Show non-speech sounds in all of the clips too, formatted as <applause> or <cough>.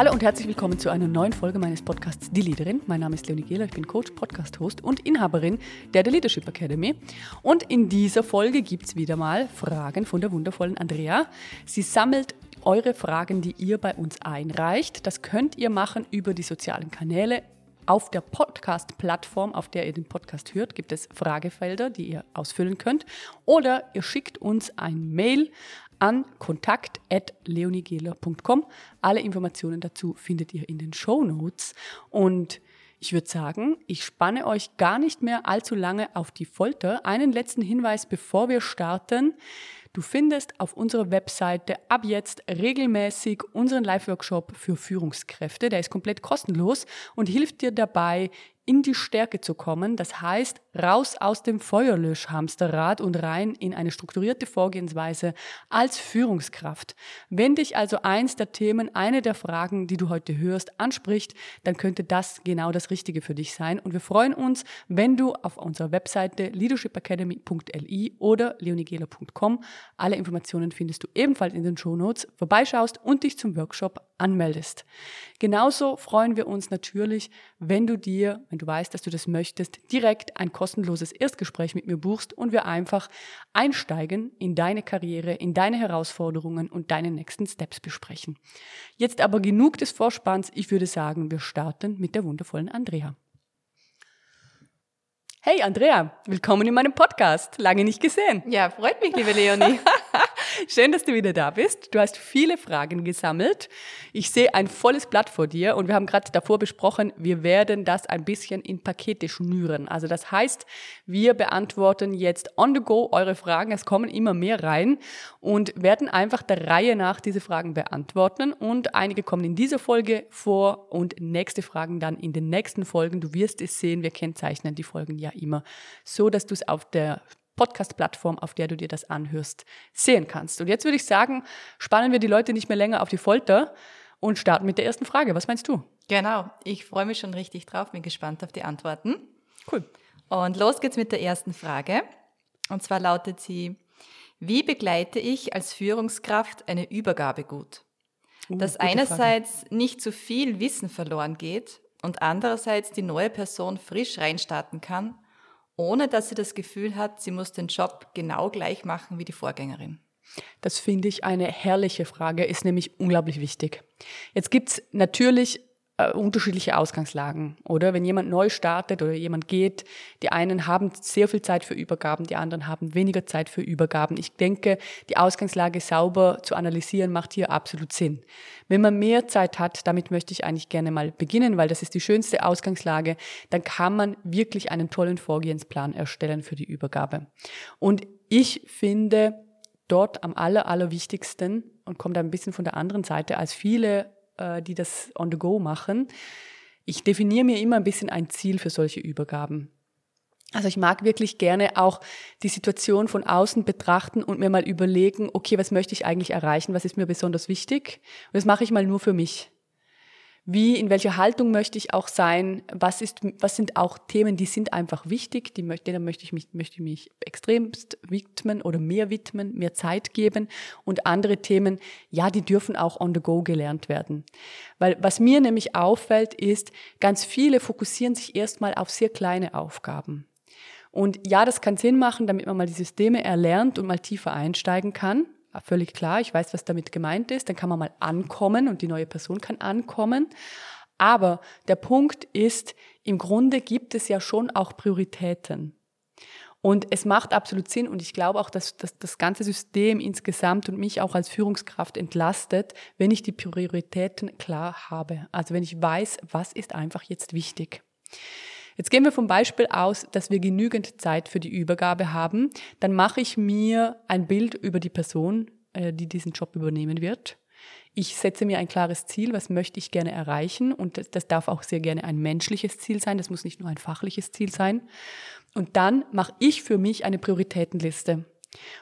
Hallo und herzlich willkommen zu einer neuen Folge meines Podcasts Die Leaderin. Mein Name ist Leonie Gehler, ich bin Coach, Podcast-Host und Inhaberin der The Leadership Academy. Und in dieser Folge gibt es wieder mal Fragen von der wundervollen Andrea. Sie sammelt eure Fragen, die ihr bei uns einreicht. Das könnt ihr machen über die sozialen Kanäle. Auf der Podcast-Plattform, auf der ihr den Podcast hört, gibt es Fragefelder, die ihr ausfüllen könnt. Oder ihr schickt uns ein Mail an kontakt.leonigela.com. Alle Informationen dazu findet ihr in den Show Notes. Und ich würde sagen, ich spanne euch gar nicht mehr allzu lange auf die Folter. Einen letzten Hinweis, bevor wir starten. Du findest auf unserer Webseite ab jetzt regelmäßig unseren Live-Workshop für Führungskräfte. Der ist komplett kostenlos und hilft dir dabei, in die Stärke zu kommen. Das heißt, raus aus dem Feuerlöschhamsterrad und rein in eine strukturierte Vorgehensweise als Führungskraft. Wenn dich also eins der Themen, eine der Fragen, die du heute hörst, anspricht, dann könnte das genau das Richtige für dich sein. Und wir freuen uns, wenn du auf unserer Webseite leadershipacademy.li oder leonigela.com alle Informationen findest du ebenfalls in den Shownotes, vorbeischaust und dich zum Workshop anmeldest. Genauso freuen wir uns natürlich, wenn du dir, wenn du weißt, dass du das möchtest, direkt ein kostenloses Erstgespräch mit mir buchst und wir einfach einsteigen in deine Karriere, in deine Herausforderungen und deine nächsten Steps besprechen. Jetzt aber genug des Vorspanns. Ich würde sagen, wir starten mit der wundervollen Andrea. Hey Andrea, willkommen in meinem Podcast. Lange nicht gesehen. Ja, freut mich, liebe Leonie. <laughs> Schön, dass du wieder da bist. Du hast viele Fragen gesammelt. Ich sehe ein volles Blatt vor dir und wir haben gerade davor besprochen, wir werden das ein bisschen in Pakete schnüren. Also das heißt, wir beantworten jetzt on the go eure Fragen. Es kommen immer mehr rein und werden einfach der Reihe nach diese Fragen beantworten und einige kommen in dieser Folge vor und nächste Fragen dann in den nächsten Folgen. Du wirst es sehen, wir kennzeichnen die Folgen ja immer so, dass du es auf der Podcast-Plattform, auf der du dir das anhörst, sehen kannst. Und jetzt würde ich sagen, spannen wir die Leute nicht mehr länger auf die Folter und starten mit der ersten Frage. Was meinst du? Genau, ich freue mich schon richtig drauf, bin gespannt auf die Antworten. Cool. Und los geht's mit der ersten Frage. Und zwar lautet sie, wie begleite ich als Führungskraft eine Übergabe gut? Uh, Dass einerseits Frage. nicht zu viel Wissen verloren geht und andererseits die neue Person frisch reinstarten kann ohne dass sie das Gefühl hat, sie muss den Job genau gleich machen wie die Vorgängerin? Das finde ich eine herrliche Frage, ist nämlich unglaublich wichtig. Jetzt gibt es natürlich äh, unterschiedliche Ausgangslagen, oder? Wenn jemand neu startet oder jemand geht, die einen haben sehr viel Zeit für Übergaben, die anderen haben weniger Zeit für Übergaben. Ich denke, die Ausgangslage sauber zu analysieren macht hier absolut Sinn. Wenn man mehr Zeit hat, damit möchte ich eigentlich gerne mal beginnen, weil das ist die schönste Ausgangslage, dann kann man wirklich einen tollen Vorgehensplan erstellen für die Übergabe. Und ich finde, dort am aller, allerwichtigsten und kommt ein bisschen von der anderen Seite als viele äh, die das on the go machen. Ich definiere mir immer ein bisschen ein Ziel für solche Übergaben. Also ich mag wirklich gerne auch die Situation von außen betrachten und mir mal überlegen, okay, was möchte ich eigentlich erreichen, was ist mir besonders wichtig? Und das mache ich mal nur für mich wie, in welcher Haltung möchte ich auch sein, was, ist, was sind auch Themen, die sind einfach wichtig, die möchte, denen möchte ich mich, möchte mich extremst widmen oder mehr widmen, mehr Zeit geben und andere Themen, ja, die dürfen auch on the go gelernt werden. Weil was mir nämlich auffällt, ist, ganz viele fokussieren sich erstmal auf sehr kleine Aufgaben. Und ja, das kann Sinn machen, damit man mal die Systeme erlernt und mal tiefer einsteigen kann völlig klar, ich weiß, was damit gemeint ist, dann kann man mal ankommen und die neue Person kann ankommen. Aber der Punkt ist, im Grunde gibt es ja schon auch Prioritäten. Und es macht absolut Sinn und ich glaube auch, dass, dass das ganze System insgesamt und mich auch als Führungskraft entlastet, wenn ich die Prioritäten klar habe. Also wenn ich weiß, was ist einfach jetzt wichtig. Jetzt gehen wir vom Beispiel aus, dass wir genügend Zeit für die Übergabe haben. Dann mache ich mir ein Bild über die Person, äh, die diesen Job übernehmen wird. Ich setze mir ein klares Ziel, was möchte ich gerne erreichen und das, das, darf auch sehr gerne ein menschliches Ziel sein, das muss nicht nur ein fachliches Ziel sein. Und dann mache ich für mich eine Prioritätenliste.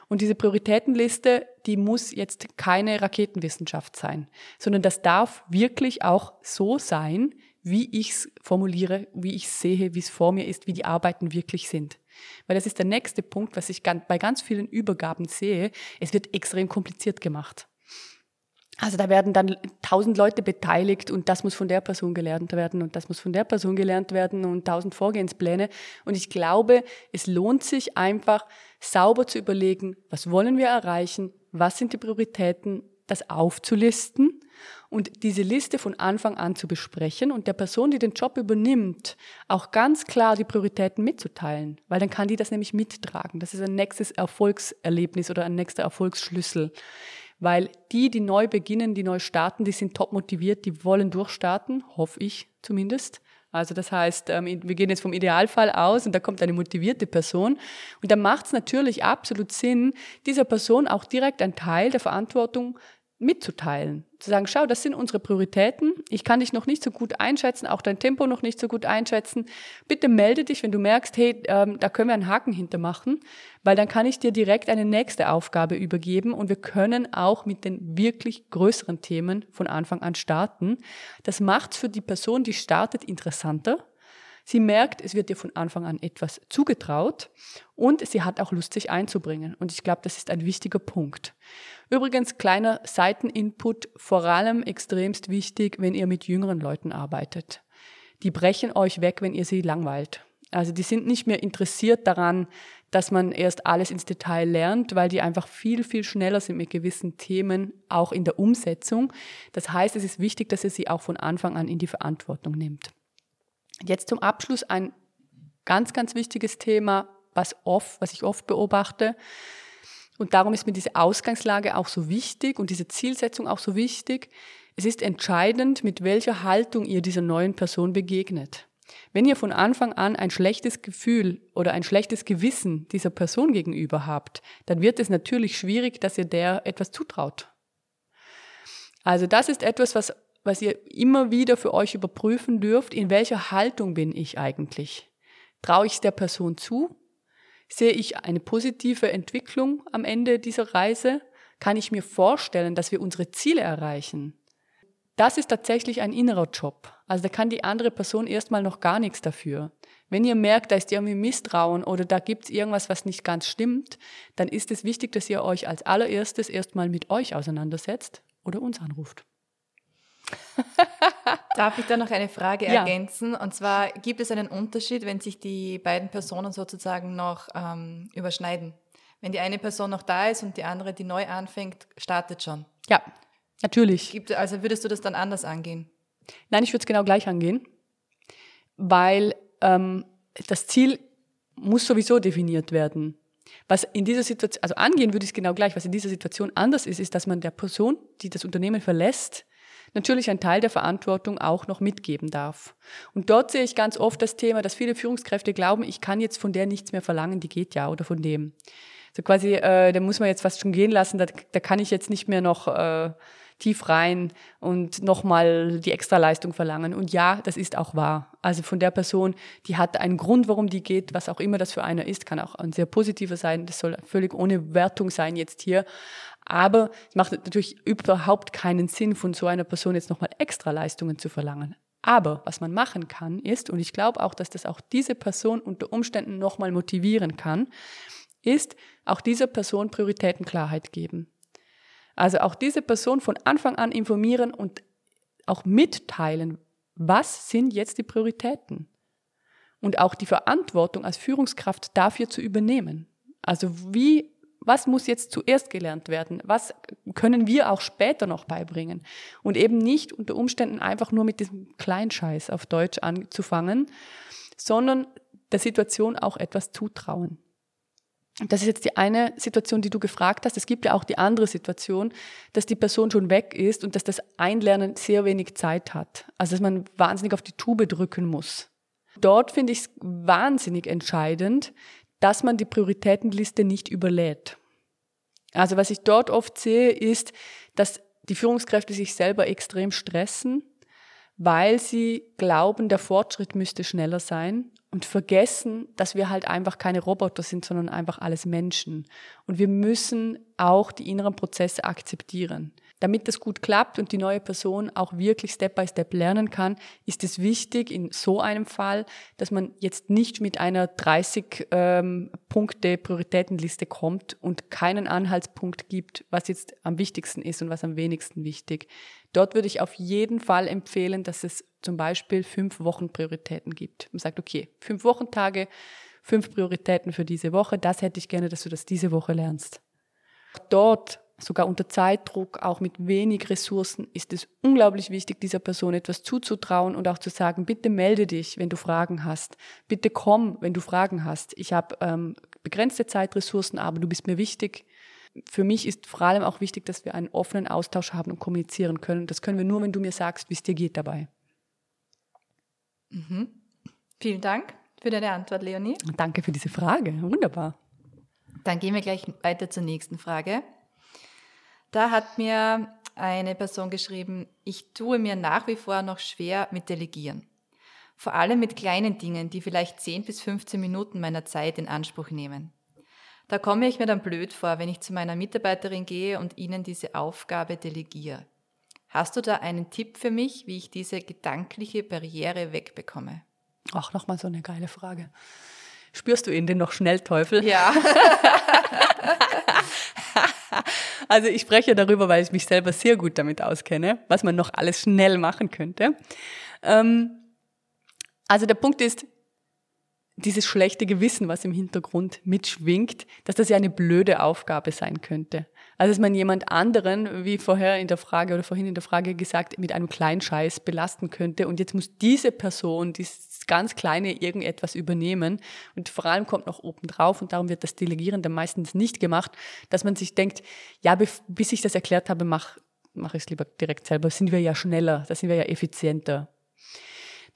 Und diese Prioritätenliste, die muss jetzt keine Raketenwissenschaft sein, sondern das darf wirklich auch so sein, wie ich es formuliere, wie ich sehe, wie es vor mir ist, wie die Arbeiten wirklich sind. Weil das ist der nächste Punkt, was ich bei ganz vielen Übergaben sehe. Es wird extrem kompliziert gemacht. Also da werden dann tausend Leute beteiligt und das muss von der Person gelernt werden und das muss von der Person gelernt werden und tausend Vorgehenspläne. Und ich glaube, es lohnt sich einfach sauber zu überlegen, was wollen wir erreichen, was sind die Prioritäten, das aufzulisten und diese Liste von Anfang an zu besprechen und der Person, die den Job übernimmt, auch ganz klar die Prioritäten mitzuteilen, weil dann kann die das nämlich mittragen. Das ist ein nächstes Erfolgserlebnis oder ein nächster Erfolgsschlüssel. Weil die, die neu beginnen, die neu starten, die sind top motiviert, die wollen durchstarten, hoffe ich zumindest. Also das heißt, ähm, wir gehen jetzt vom Idealfall aus und da kommt eine motivierte Person. Und da macht es natürlich absolut Sinn, dieser Person auch direkt einen Teil der Verantwortung mitzuteilen. Zu sagen, schau, das sind unsere Prioritäten. Ich kann dich noch nicht so gut einschätzen, auch dein Tempo noch nicht so gut einschätzen. Bitte melde dich, wenn du merkst, hey, ähm, da können wir einen Haken hintermachen, weil dann kann ich dir direkt eine nächste Aufgabe übergeben und wir können auch mit den wirklich größeren Themen von Anfang an starten. Das macht für die Person, die startet, interessanter. Sie merkt, es wird ihr von Anfang an etwas zugetraut und sie hat auch Lust, sich einzubringen. Und ich glaube, das ist ein wichtiger Punkt. Übrigens, kleiner Seiteninput, vor allem extremst wichtig, wenn ihr mit jüngeren Leuten arbeitet. Die brechen euch weg, wenn ihr sie langweilt. Also die sind nicht mehr interessiert daran, dass man erst alles ins Detail lernt, weil die einfach viel, viel schneller sind mit gewissen Themen, auch in der Umsetzung. Das heißt, es ist wichtig, dass ihr sie auch von Anfang an in die Verantwortung nimmt. Jetzt zum Abschluss ein ganz, ganz wichtiges Thema, was oft, was ich oft beobachte. Und darum ist mir diese Ausgangslage auch so wichtig und diese Zielsetzung auch so wichtig. Es ist entscheidend, mit welcher Haltung ihr dieser neuen Person begegnet. Wenn ihr von Anfang an ein schlechtes Gefühl oder ein schlechtes Gewissen dieser Person gegenüber habt, dann wird es natürlich schwierig, dass ihr der etwas zutraut. Also das ist etwas, was, was ihr immer wieder für euch überprüfen dürft. In welcher Haltung bin ich eigentlich? Traue ich es der Person zu Sehe ich eine positive Entwicklung am Ende dieser Reise? Kann ich mir vorstellen, dass wir unsere Ziele erreichen? Das ist tatsächlich ein innerer Job. Also da kann die andere Person erstmal noch gar nichts dafür. Wenn ihr merkt, da ist irgendwie Misstrauen oder da gibt es irgendwas, was nicht ganz stimmt, dann ist es wichtig, dass ihr euch als allererstes erstmal mit euch auseinandersetzt oder uns anruft. <laughs> Darf ich da noch eine Frage ja. ergänzen? Und zwar gibt es einen Unterschied, wenn sich die beiden Personen sozusagen noch ähm, überschneiden. Wenn die eine Person noch da ist und die andere, die neu anfängt, startet schon. Ja, natürlich. Gibt, also würdest du das dann anders angehen? Nein, ich würde es genau gleich angehen, weil ähm, das Ziel muss sowieso definiert werden. Was in dieser Situation, also angehen würde ich es genau gleich, was in dieser Situation anders ist, ist, dass man der Person, die das Unternehmen verlässt, natürlich einen Teil der Verantwortung auch noch mitgeben darf. Und dort sehe ich ganz oft das Thema, dass viele Führungskräfte glauben, ich kann jetzt von der nichts mehr verlangen, die geht ja oder von dem. So quasi, äh, da muss man jetzt fast schon gehen lassen, da, da kann ich jetzt nicht mehr noch äh, tief rein und nochmal die Extraleistung verlangen. Und ja, das ist auch wahr. Also von der Person, die hat einen Grund, warum die geht, was auch immer das für einer ist, kann auch ein sehr positiver sein. Das soll völlig ohne Wertung sein jetzt hier. Aber es macht natürlich überhaupt keinen Sinn, von so einer Person jetzt nochmal extra Leistungen zu verlangen. Aber was man machen kann, ist, und ich glaube auch, dass das auch diese Person unter Umständen nochmal motivieren kann, ist auch dieser Person Prioritätenklarheit geben. Also auch diese Person von Anfang an informieren und auch mitteilen, was sind jetzt die Prioritäten? Und auch die Verantwortung als Führungskraft dafür zu übernehmen. Also wie was muss jetzt zuerst gelernt werden? Was können wir auch später noch beibringen? Und eben nicht unter Umständen einfach nur mit diesem Kleinscheiß auf Deutsch anzufangen, sondern der Situation auch etwas zutrauen. Das ist jetzt die eine Situation, die du gefragt hast. Es gibt ja auch die andere Situation, dass die Person schon weg ist und dass das Einlernen sehr wenig Zeit hat. Also dass man wahnsinnig auf die Tube drücken muss. Dort finde ich es wahnsinnig entscheidend, dass man die Prioritätenliste nicht überlädt. Also was ich dort oft sehe, ist, dass die Führungskräfte sich selber extrem stressen, weil sie glauben, der Fortschritt müsste schneller sein und vergessen, dass wir halt einfach keine Roboter sind, sondern einfach alles Menschen. Und wir müssen auch die inneren Prozesse akzeptieren. Damit das gut klappt und die neue Person auch wirklich Step by Step lernen kann, ist es wichtig in so einem Fall, dass man jetzt nicht mit einer 30 ähm, kommt und keinen Anhaltspunkt gibt, was jetzt am wichtigsten ist und was am wenigsten wichtig. Dort würde ich auf jeden Fall empfehlen, dass es zum Beispiel fünf Wochen Prioritäten gibt. Man sagt, okay, fünf Wochentage, fünf Prioritäten für diese Woche, das hätte ich gerne, dass du das diese Woche lernst. Dort sogar unter Zeitdruck, auch mit wenig Ressourcen, ist es unglaublich wichtig, dieser Person etwas zuzutrauen und auch zu sagen, bitte melde dich, wenn du Fragen hast. Bitte komm, wenn du Fragen hast. Ich habe ähm, begrenzte Zeitressourcen, aber du bist mir wichtig. Für mich ist vor allem auch wichtig, dass wir einen offenen Austausch haben und kommunizieren können. Das können wir nur, wenn du mir sagst, wie es dir geht dabei. Mhm. Vielen Dank für deine Antwort, Leonie. Danke für diese Frage. Wunderbar. Dann gehen wir gleich weiter zur nächsten Frage. Da hat mir eine Person geschrieben, ich tue mir nach wie vor noch schwer mit Delegieren. Vor allem mit kleinen Dingen, die vielleicht 10 bis 15 Minuten meiner Zeit in Anspruch nehmen. Da komme ich mir dann blöd vor, wenn ich zu meiner Mitarbeiterin gehe und ihnen diese Aufgabe delegiere. Hast du da einen Tipp für mich, wie ich diese gedankliche Barriere wegbekomme? Ach, nochmal so eine geile Frage. Spürst du ihn denn noch schnell, Teufel? Ja. <laughs> also ich spreche darüber, weil ich mich selber sehr gut damit auskenne, was man noch alles schnell machen könnte. Ähm, also der Punkt ist, dieses schlechte Gewissen, was im Hintergrund mitschwingt, dass das ja eine blöde Aufgabe sein könnte. Also dass man jemand anderen, wie vorher in der Frage oder vorhin in der Frage gesagt, mit einem Kleinscheiß belasten könnte und jetzt muss diese Person dieses ganz kleine irgendetwas übernehmen und vor allem kommt noch oben drauf und darum wird das Delegieren dann meistens nicht gemacht, dass man sich denkt, ja, bis ich das erklärt habe, mache mach ich es lieber direkt selber, sind wir ja schneller, da sind wir ja effizienter.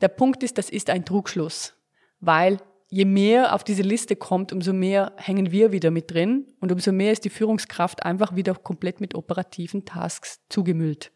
Der Punkt ist, das ist ein Trugschluss, weil je mehr auf diese Liste kommt, umso mehr hängen wir wieder mit drin und umso mehr ist die Führungskraft einfach wieder komplett mit operativen Tasks zugemüllt.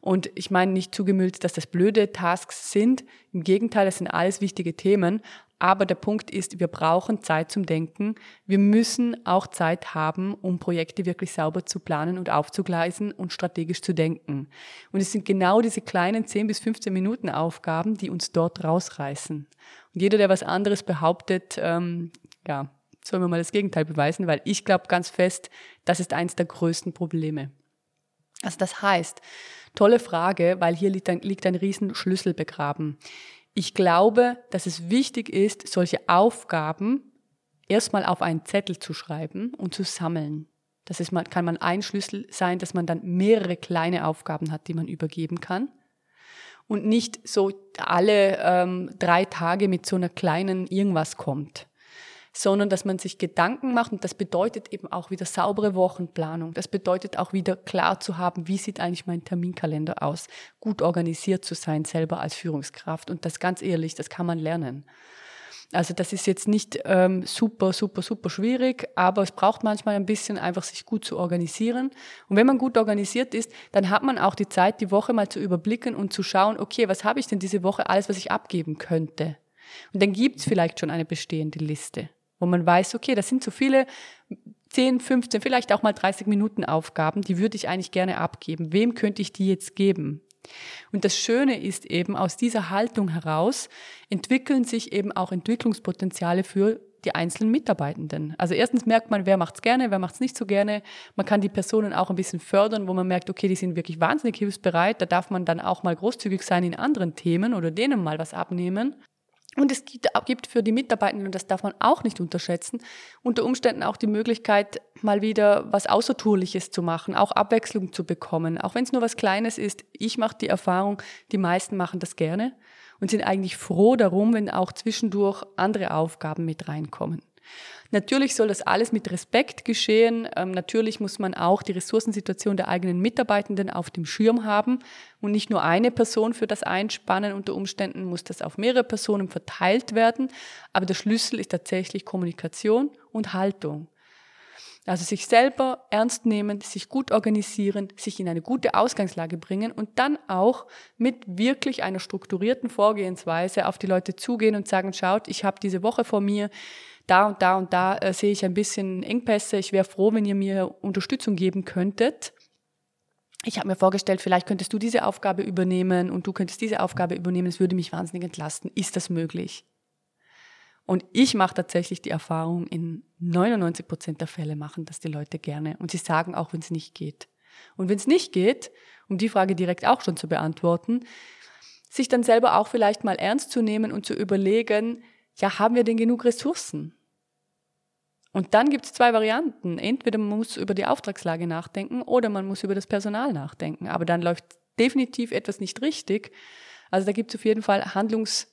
Und ich meine nicht zugemüllt, dass das blöde Tasks sind. Im Gegenteil, das sind alles wichtige Themen. Aber der Punkt ist, wir brauchen Zeit zum Denken. Wir müssen auch Zeit haben, um Projekte wirklich sauber zu planen und aufzugleisen und strategisch zu denken. Und es sind genau diese kleinen 10 bis 15 Minuten Aufgaben, die uns dort rausreißen. Und jeder, der was anderes behauptet, ähm, ja, soll mir mal das Gegenteil beweisen, weil ich glaube ganz fest, das ist eins der größten Probleme. Also das heißt, tolle Frage, weil hier liegt ein, liegt ein Riesenschlüssel begraben. Ich glaube, dass es wichtig ist, solche Aufgaben erstmal auf einen Zettel zu schreiben und zu sammeln. Das ist, kann man ein Schlüssel sein, dass man dann mehrere kleine Aufgaben hat, die man übergeben kann. Und nicht so alle ähm, drei Tage mit so einer kleinen irgendwas kommt sondern dass man sich Gedanken macht und das bedeutet eben auch wieder saubere Wochenplanung. Das bedeutet auch wieder klar zu haben, wie sieht eigentlich mein Terminkalender aus, gut organisiert zu sein selber als Führungskraft und das ganz ehrlich, das kann man lernen. Also das ist jetzt nicht ähm, super, super, super schwierig, aber es braucht manchmal ein bisschen einfach, sich gut zu organisieren. Und wenn man gut organisiert ist, dann hat man auch die Zeit, die Woche mal zu überblicken und zu schauen, okay, was habe ich denn diese Woche alles, was ich abgeben könnte? Und dann gibt's vielleicht schon eine bestehende Liste wo man weiß, okay, das sind so viele 10, 15, vielleicht auch mal 30 Minuten Aufgaben, die würde ich eigentlich gerne abgeben. Wem könnte ich die jetzt geben? Und das Schöne ist eben, aus dieser Haltung heraus entwickeln sich eben auch Entwicklungspotenziale für die einzelnen Mitarbeitenden. Also erstens merkt man, wer macht's gerne, wer macht's nicht so gerne. Man kann die Personen auch ein bisschen fördern, wo man merkt, okay, die sind wirklich wahnsinnig hilfsbereit. Da darf man dann auch mal großzügig sein in anderen Themen oder denen mal was abnehmen. Und es gibt für die Mitarbeitenden, und das darf man auch nicht unterschätzen, unter Umständen auch die Möglichkeit, mal wieder was Außertourliches zu machen, auch Abwechslung zu bekommen. Auch wenn es nur was Kleines ist. Ich mache die Erfahrung, die meisten machen das gerne und sind eigentlich froh darum, wenn auch zwischendurch andere Aufgaben mit reinkommen. Natürlich soll das alles mit Respekt geschehen. Ähm, natürlich muss man auch die Ressourcensituation der eigenen Mitarbeitenden auf dem Schirm haben und nicht nur eine Person für das einspannen. Unter Umständen muss das auf mehrere Personen verteilt werden. Aber der Schlüssel ist tatsächlich Kommunikation und Haltung. Also sich selber ernst nehmen, sich gut organisieren, sich in eine gute Ausgangslage bringen und dann auch mit wirklich einer strukturierten Vorgehensweise auf die Leute zugehen und sagen, schaut, ich habe diese Woche vor mir, da und da und da äh, sehe ich ein bisschen Engpässe. Ich wäre froh, wenn ihr mir Unterstützung geben könntet. ich habe mir vorgestellt, vielleicht könntest du diese Aufgabe übernehmen und du könntest diese Aufgabe übernehmen, es würde mich wahnsinnig entlasten. Ist das möglich? Und ich mache tatsächlich die Erfahrung, in 99 Prozent der Fälle machen das die Leute gerne. Und sie sagen auch, wenn es nicht geht. Und wenn es nicht geht, um die Frage direkt auch schon zu beantworten, sich dann selber auch vielleicht mal ernst zu nehmen und zu überlegen, ja, haben wir denn genug Ressourcen? Und dann gibt es zwei Varianten. Entweder man muss über die Auftragslage nachdenken oder man muss über das Personal nachdenken. Aber dann läuft definitiv etwas nicht richtig. Also da gibt es auf jeden Fall Handlungs,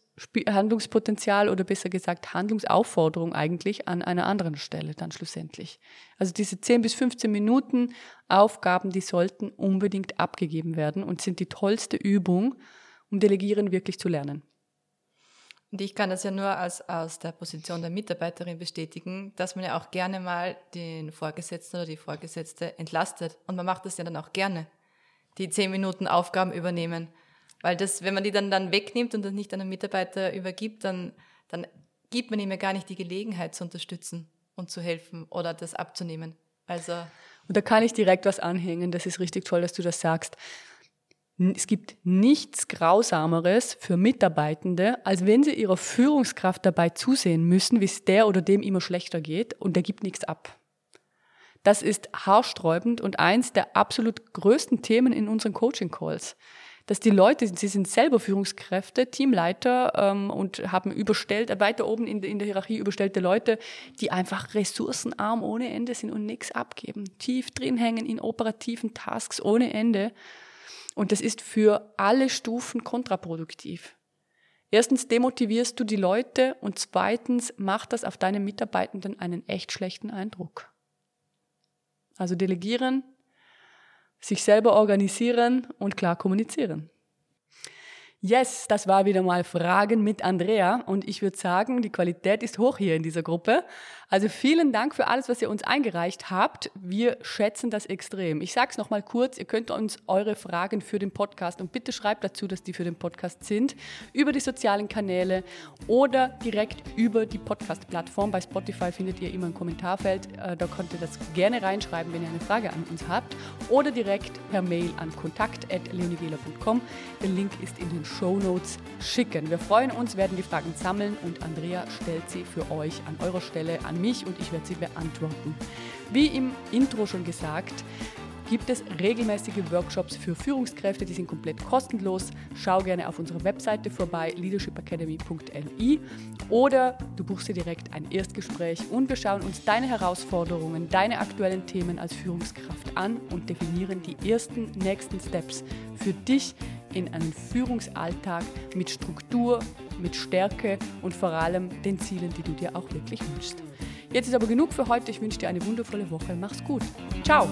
Handlungspotenzial oder besser gesagt Handlungsaufforderung eigentlich an einer anderen Stelle dann schlussendlich. Also diese 10 bis 15 Minuten Aufgaben, die sollten unbedingt abgegeben werden und sind die tollste Übung, um Delegieren wirklich zu lernen. Und ich kann das ja nur aus, aus der Position der Mitarbeiterin bestätigen, dass man ja auch gerne mal den Vorgesetzten oder die Vorgesetzte entlastet. Und man macht das ja dann auch gerne, die zehn Minuten Aufgaben übernehmen. Weil das, wenn man die dann, dann wegnimmt und das nicht an einen Mitarbeiter übergibt, dann, dann gibt man ihm ja gar nicht die Gelegenheit zu unterstützen und zu helfen oder das abzunehmen. Also. Und da kann ich direkt was anhängen. Das ist richtig toll, dass du das sagst. Es gibt nichts Grausameres für Mitarbeitende, als wenn sie ihrer Führungskraft dabei zusehen müssen, wie es der oder dem immer schlechter geht und der gibt nichts ab. Das ist haarsträubend und eins der absolut größten Themen in unseren Coaching-Calls. Dass die Leute, sie sind selber Führungskräfte, Teamleiter ähm, und haben überstellt, weiter oben in, in der Hierarchie überstellte Leute, die einfach ressourcenarm ohne Ende sind und nichts abgeben. Tief drin hängen in operativen Tasks ohne Ende und das ist für alle Stufen kontraproduktiv. Erstens demotivierst du die Leute und zweitens macht das auf deine Mitarbeitenden einen echt schlechten Eindruck. Also delegieren, sich selber organisieren und klar kommunizieren. Yes, das war wieder mal Fragen mit Andrea und ich würde sagen, die Qualität ist hoch hier in dieser Gruppe. Also vielen Dank für alles, was ihr uns eingereicht habt. Wir schätzen das extrem. Ich sage es nochmal kurz, ihr könnt uns eure Fragen für den Podcast und bitte schreibt dazu, dass die für den Podcast sind, über die sozialen Kanäle oder direkt über die Podcast-Plattform. Bei Spotify findet ihr immer ein Kommentarfeld. Äh, da könnt ihr das gerne reinschreiben, wenn ihr eine Frage an uns habt oder direkt per Mail an kontakt.leonigela.com. Der Link ist in den Show Notes schicken. Wir freuen uns, werden die Fragen sammeln und Andrea stellt sie für euch an eurer Stelle an mich und ich werde sie beantworten. Wie im Intro schon gesagt, gibt es regelmäßige Workshops für Führungskräfte, die sind komplett kostenlos. Schau gerne auf unserer Webseite vorbei, leadershipacademy.li oder du buchst dir direkt ein Erstgespräch und wir schauen uns deine Herausforderungen, deine aktuellen Themen als Führungskraft an und definieren die ersten nächsten Steps für dich in einen Führungsalltag mit Struktur, mit Stärke und vor allem den Zielen, die du dir auch wirklich wünschst. Jetzt ist aber genug für heute. Ich wünsche dir eine wundervolle Woche. Mach's gut. Ciao.